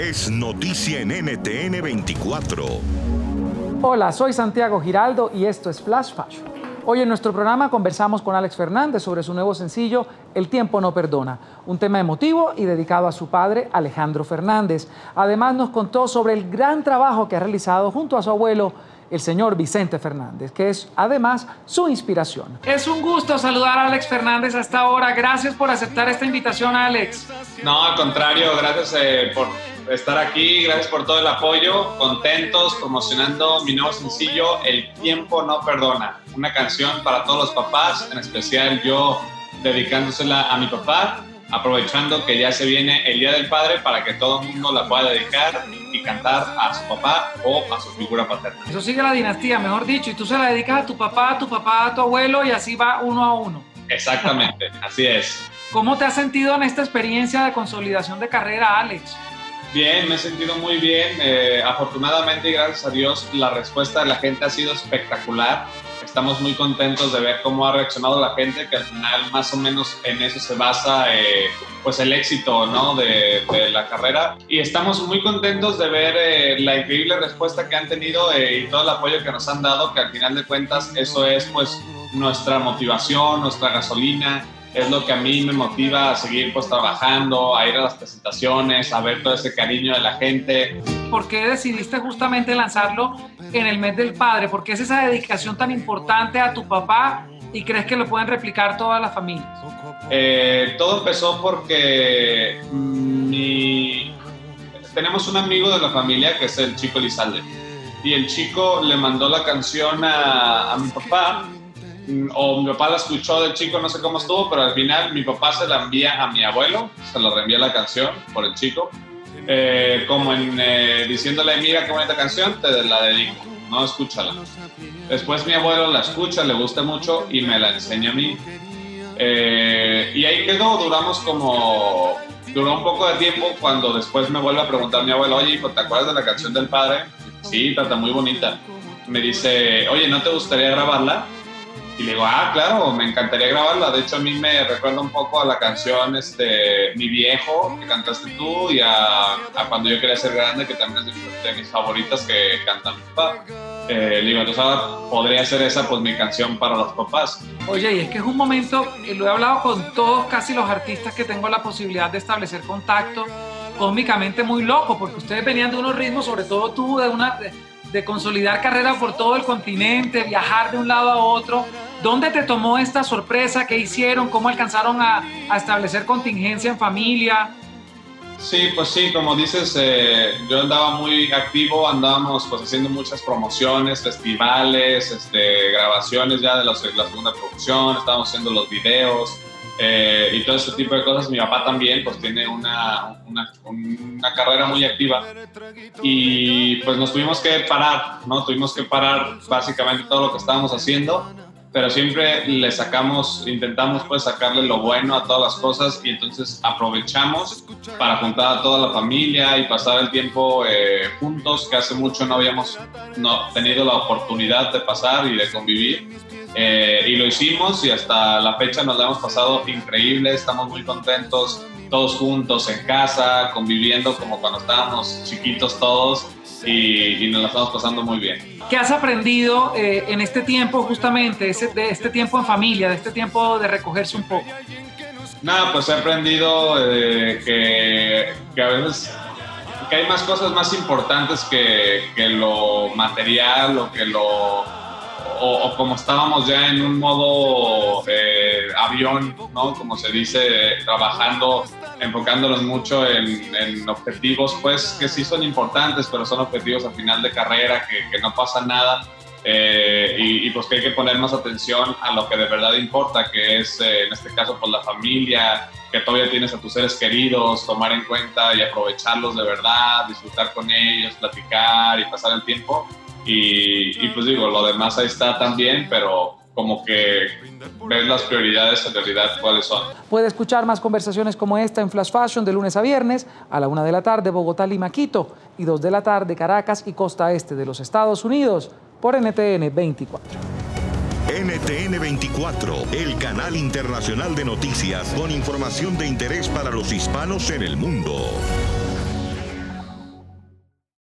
Es noticia en NTN 24. Hola, soy Santiago Giraldo y esto es Flash Fashion. Hoy en nuestro programa conversamos con Alex Fernández sobre su nuevo sencillo El tiempo no perdona, un tema emotivo y dedicado a su padre Alejandro Fernández. Además nos contó sobre el gran trabajo que ha realizado junto a su abuelo el señor Vicente Fernández, que es además su inspiración. Es un gusto saludar a Alex Fernández hasta ahora. Gracias por aceptar esta invitación, Alex. No, al contrario, gracias eh, por estar aquí, gracias por todo el apoyo, contentos promocionando mi nuevo sencillo El tiempo no perdona, una canción para todos los papás, en especial yo dedicándosela a mi papá, aprovechando que ya se viene el Día del Padre para que todo el mundo la pueda dedicar y cantar a su papá o a su figura paterna. Eso sigue la dinastía, mejor dicho, y tú se la dedicas a tu papá, a tu papá, a tu abuelo y así va uno a uno. Exactamente, así es. ¿Cómo te has sentido en esta experiencia de consolidación de carrera, Alex? Bien, me he sentido muy bien. Eh, afortunadamente y gracias a Dios, la respuesta de la gente ha sido espectacular. Estamos muy contentos de ver cómo ha reaccionado la gente, que al final más o menos en eso se basa eh, pues el éxito ¿no? de, de, la carrera. Y estamos muy contentos de ver eh, la increíble respuesta que han tenido y todo el apoyo que nos han dado, que al final de cuentas eso es pues nuestra motivación, nuestra gasolina es lo que a mí me motiva a seguir pues trabajando, a ir a las presentaciones, a ver todo ese cariño de la gente. ¿Por qué decidiste justamente lanzarlo en el mes del padre? ¿Por qué es esa dedicación tan importante a tu papá y crees que lo pueden replicar todas las familias? Eh, todo empezó porque mi... tenemos un amigo de la familia que es el chico Lizalde y el chico le mandó la canción a, a mi papá o mi papá la escuchó del chico, no sé cómo estuvo, pero al final mi papá se la envía a mi abuelo, se la reenvía la canción por el chico, eh, como en eh, diciéndole, mira qué bonita canción, te la dedico, no escúchala. Después mi abuelo la escucha, le gusta mucho y me la enseña a mí. Eh, y ahí quedó, duramos como, duró un poco de tiempo cuando después me vuelve a preguntar mi abuelo, oye, ¿te acuerdas de la canción del padre? Sí, está muy bonita. Me dice, oye, ¿no te gustaría grabarla? Y le digo, ah, claro, me encantaría grabarla. De hecho, a mí me recuerda un poco a la canción este, Mi Viejo, que cantaste tú, y a, Cuando yo quería ser grande, que también es de, mis favoritas que canta mi papá. Eh, digo, entonces podría ser esa pues mi canción para los papás. Oye, y es que es un momento, y lo he hablado con todos casi los artistas que tengo la posibilidad de establecer contacto, cómicamente muy loco, porque ustedes venían de unos ritmos, sobre todo tú, de una... de consolidar carrera por todo el continente, viajar de un lado a otro, ¿Dónde te tomó esta sorpresa? ¿Qué hicieron? ¿Cómo alcanzaron a, establecer contingencia en familia? Sí, pues sí, como dices, eh, yo andaba muy activo, andábamos pues haciendo muchas promociones, festivales, este, grabaciones ya de la, la segunda producción, estábamos haciendo los videos eh, y todo ese tipo de cosas. Mi papá también pues tiene una, una, una, carrera muy activa y pues nos tuvimos que parar, ¿no? Tuvimos que parar básicamente todo lo que estábamos haciendo pero siempre le sacamos, intentamos pues sacarle lo bueno a todas las cosas y entonces aprovechamos para juntar a toda la familia y pasar el tiempo eh, juntos, que hace mucho no habíamos no, tenido la oportunidad de pasar y de convivir. Eh, y lo hicimos y hasta la fecha nos la hemos pasado increíble, estamos muy contentos, todos juntos en casa, conviviendo como cuando estábamos chiquitos todos y, nos la estamos pasando muy bien. ¿Qué has aprendido eh, en este tiempo justamente, de este tiempo en familia, de este tiempo de recogerse un poco? Nada, pues he aprendido eh, que, que, a veces que hay más cosas más importantes que, que lo material o que lo o, como estábamos ya en un modo eh, avión, ¿no? Como se dice, trabajando, enfocándonos mucho en, objetivos, pues que sí son importantes, pero son objetivos a final de carrera, que, que no pasa nada. eh, y, pues que hay que poner más atención a lo que de verdad importa, que es eh, en este caso pues la familia, que todavía tienes a tus seres queridos, tomar en cuenta y aprovecharlos de verdad, disfrutar con ellos, platicar y pasar el tiempo. Y, y pues digo, lo demás ahí está también, pero como que ver las prioridades en realidad cuáles son. Puede escuchar más conversaciones como esta en Flash Fashion de lunes a viernes a la una de la tarde Bogotá, Lima, Quito y dos de la tarde Caracas y costa este de los Estados Unidos por NTN 24. NTN 24, el canal internacional de noticias con información de interés para los hispanos en el mundo.